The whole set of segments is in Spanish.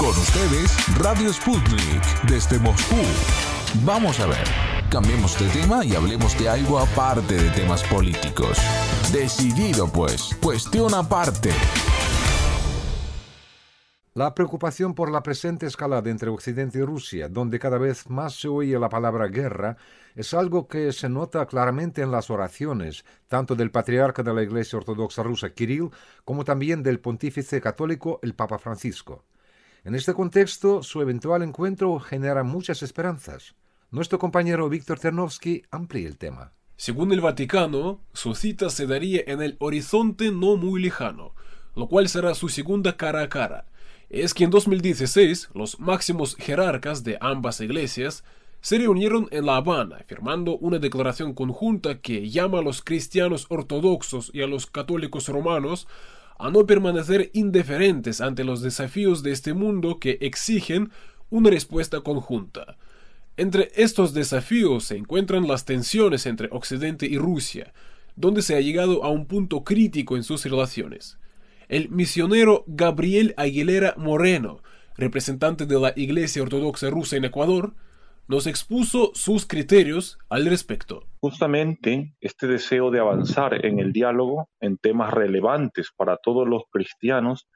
Con ustedes, Radio Sputnik, desde Moscú. Vamos a ver, cambiemos de tema y hablemos de algo aparte de temas políticos. Decidido pues, cuestión aparte. La preocupación por la presente escalada entre Occidente y Rusia, donde cada vez más se oye la palabra guerra, es algo que se nota claramente en las oraciones, tanto del patriarca de la Iglesia Ortodoxa rusa Kirill, como también del pontífice católico el Papa Francisco. En este contexto, su eventual encuentro genera muchas esperanzas. Nuestro compañero Víctor Ternovsky amplía el tema. Según el Vaticano, su cita se daría en el horizonte no muy lejano, lo cual será su segunda cara a cara. Es que en 2016 los máximos jerarcas de ambas iglesias se reunieron en La Habana firmando una declaración conjunta que llama a los cristianos ortodoxos y a los católicos romanos a no permanecer indiferentes ante los desafíos de este mundo que exigen una respuesta conjunta. Entre estos desafíos se encuentran las tensiones entre Occidente y Rusia, donde se ha llegado a un punto crítico en sus relaciones. El misionero Gabriel Aguilera Moreno, representante de la Iglesia Ortodoxa Rusa en Ecuador, nos expuso sus criterios al respecto. Justamente este deseo de avanzar en el diálogo en temas relevantes para todos los cristianos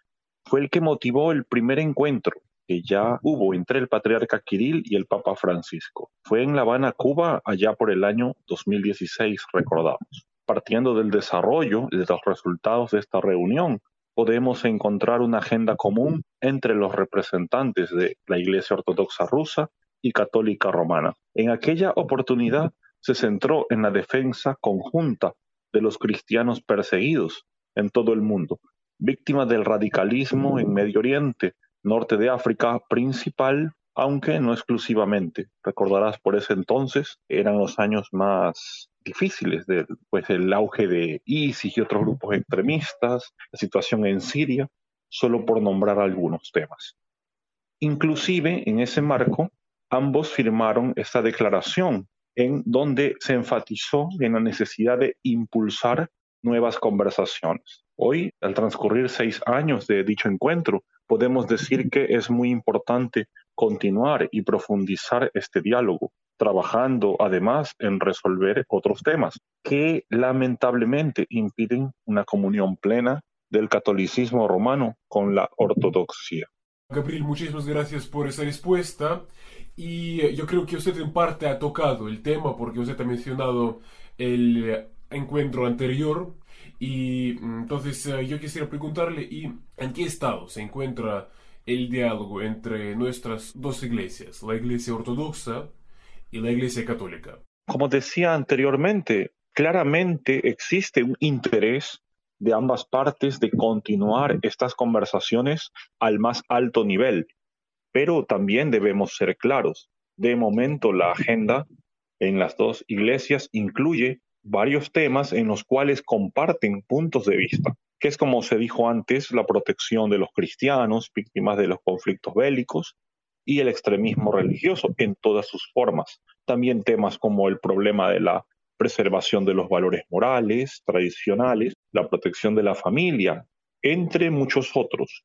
fue el que motivó el primer encuentro que ya hubo entre el patriarca Kirill y el Papa Francisco. Fue en La Habana, Cuba, allá por el año 2016, recordamos. Partiendo del desarrollo de los resultados de esta reunión, podemos encontrar una agenda común entre los representantes de la Iglesia Ortodoxa rusa y católica romana. En aquella oportunidad se centró en la defensa conjunta de los cristianos perseguidos en todo el mundo, víctimas del radicalismo en Medio Oriente, norte de África principal, aunque no exclusivamente. Recordarás por ese entonces eran los años más difíciles, del pues el auge de ISIS y otros grupos extremistas, la situación en Siria, solo por nombrar algunos temas. Inclusive en ese marco ambos firmaron esta declaración en donde se enfatizó en la necesidad de impulsar nuevas conversaciones. Hoy, al transcurrir seis años de dicho encuentro, podemos decir que es muy importante continuar y profundizar este diálogo, trabajando además en resolver otros temas que lamentablemente impiden una comunión plena del catolicismo romano con la ortodoxia. Gabriel, muchísimas gracias por esa respuesta. Y eh, yo creo que usted en parte ha tocado el tema porque usted ha mencionado el eh, encuentro anterior. Y mm, entonces eh, yo quisiera preguntarle, ¿y en qué estado se encuentra el diálogo entre nuestras dos iglesias, la iglesia ortodoxa y la iglesia católica? Como decía anteriormente, claramente existe un interés de ambas partes de continuar estas conversaciones al más alto nivel. Pero también debemos ser claros. De momento la agenda en las dos iglesias incluye varios temas en los cuales comparten puntos de vista, que es como se dijo antes, la protección de los cristianos, víctimas de los conflictos bélicos, y el extremismo religioso en todas sus formas. También temas como el problema de la preservación de los valores morales, tradicionales, la protección de la familia, entre muchos otros.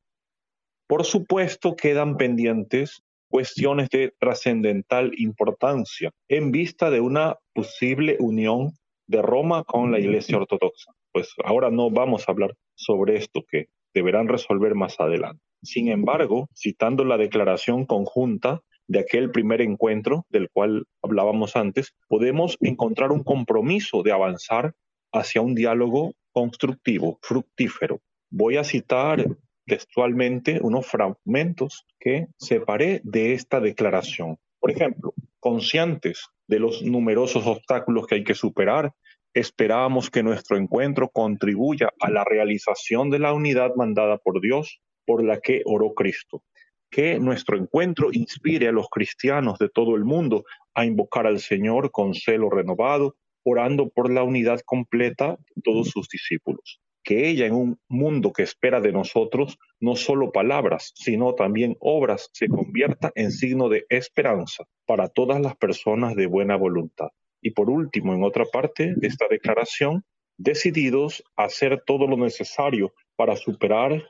Por supuesto, quedan pendientes cuestiones de trascendental importancia en vista de una posible unión de Roma con la Iglesia Ortodoxa. Pues ahora no vamos a hablar sobre esto que deberán resolver más adelante. Sin embargo, citando la declaración conjunta de aquel primer encuentro del cual hablábamos antes, podemos encontrar un compromiso de avanzar hacia un diálogo constructivo, fructífero. Voy a citar textualmente unos fragmentos que separé de esta declaración. Por ejemplo, conscientes de los numerosos obstáculos que hay que superar, esperábamos que nuestro encuentro contribuya a la realización de la unidad mandada por Dios por la que oró Cristo. Que nuestro encuentro inspire a los cristianos de todo el mundo a invocar al Señor con celo renovado, orando por la unidad completa de todos sus discípulos que ella en un mundo que espera de nosotros no solo palabras, sino también obras se convierta en signo de esperanza para todas las personas de buena voluntad. Y por último, en otra parte de esta declaración, decididos a hacer todo lo necesario para superar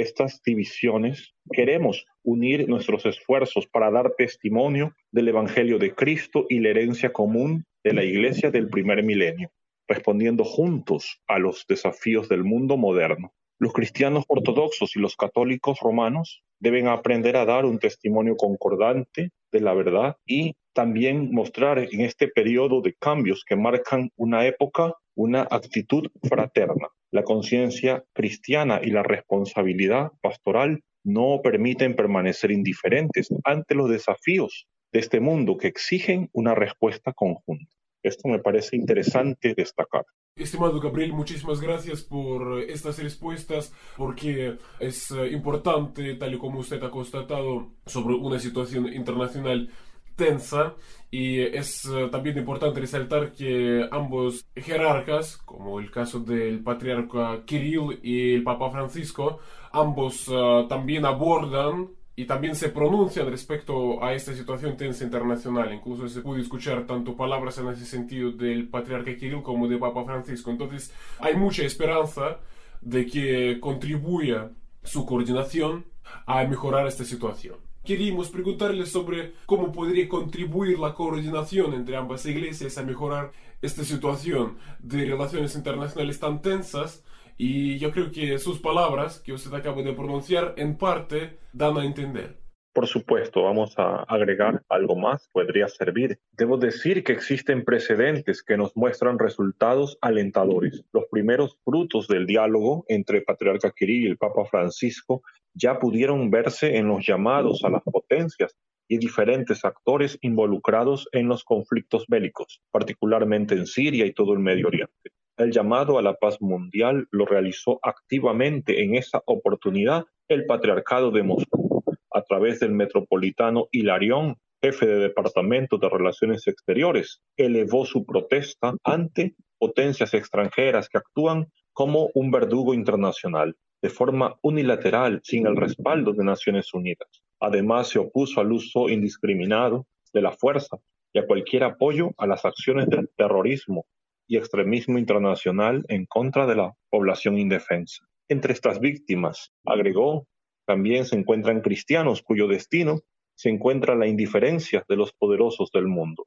estas divisiones, queremos unir nuestros esfuerzos para dar testimonio del Evangelio de Cristo y la herencia común de la Iglesia del primer milenio, respondiendo juntos a los desafíos del mundo moderno. Los cristianos ortodoxos y los católicos romanos deben aprender a dar un testimonio concordante de la verdad y también mostrar en este periodo de cambios que marcan una época una actitud fraterna. La conciencia cristiana y la responsabilidad pastoral no permiten permanecer indiferentes ante los desafíos de este mundo que exigen una respuesta conjunta. Esto me parece interesante destacar. Estimado Gabriel, muchísimas gracias por estas respuestas, porque es eh, importante, tal y como usted ha constatado, sobre una situación internacional tensa y es eh, también importante resaltar que ambos jerarcas, como el caso del patriarca Kirill y el Papa Francisco, ambos eh, también abordan y también se pronuncian respecto a esta situación tensa internacional. Incluso se puede escuchar tanto palabras en ese sentido del patriarca Kirill como del Papa Francisco. Entonces hay mucha esperanza de que contribuya su coordinación a mejorar esta situación queríamos preguntarle sobre cómo podría contribuir la coordinación entre ambas iglesias a mejorar esta situación de relaciones internacionales tan tensas y yo creo que sus palabras que usted acaba de pronunciar en parte dan a entender. Por supuesto, vamos a agregar algo más, podría servir. Debo decir que existen precedentes que nos muestran resultados alentadores. Los primeros frutos del diálogo entre el patriarca Kirill y el Papa Francisco ya pudieron verse en los llamados a las potencias y diferentes actores involucrados en los conflictos bélicos, particularmente en Siria y todo el Medio Oriente. El llamado a la paz mundial lo realizó activamente en esa oportunidad el Patriarcado de Moscú a través del metropolitano Hilarión, jefe de Departamento de Relaciones Exteriores, elevó su protesta ante potencias extranjeras que actúan como un verdugo internacional, de forma unilateral, sin el respaldo de Naciones Unidas. Además, se opuso al uso indiscriminado de la fuerza y a cualquier apoyo a las acciones del terrorismo y extremismo internacional en contra de la población indefensa. Entre estas víctimas, agregó, también se encuentran cristianos cuyo destino se encuentra la indiferencia de los poderosos del mundo.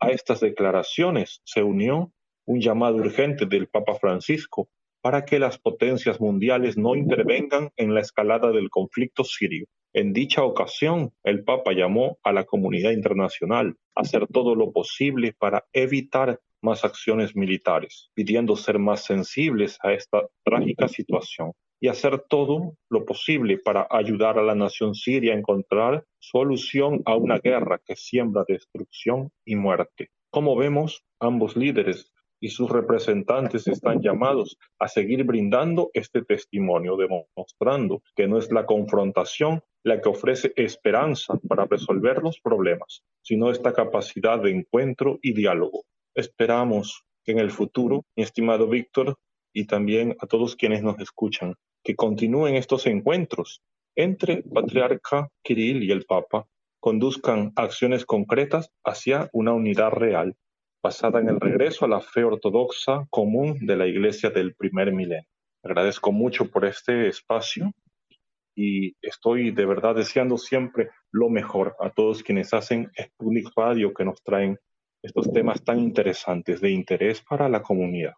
A estas declaraciones se unió un llamado urgente del Papa Francisco para que las potencias mundiales no intervengan en la escalada del conflicto sirio. En dicha ocasión, el Papa llamó a la comunidad internacional a hacer todo lo posible para evitar más acciones militares, pidiendo ser más sensibles a esta trágica situación y hacer todo lo posible para ayudar a la nación siria a encontrar solución a una guerra que siembra destrucción y muerte. Como vemos, ambos líderes y sus representantes están llamados a seguir brindando este testimonio, demostrando que no es la confrontación la que ofrece esperanza para resolver los problemas, sino esta capacidad de encuentro y diálogo. Esperamos que en el futuro, mi estimado Víctor, y también a todos quienes nos escuchan, que continúen estos encuentros entre Patriarca Kirill y el Papa, conduzcan acciones concretas hacia una unidad real, basada en el regreso a la fe ortodoxa común de la Iglesia del primer milenio. Agradezco mucho por este espacio y estoy de verdad deseando siempre lo mejor a todos quienes hacen Sputnik Radio que nos traen estos temas tan interesantes de interés para la comunidad.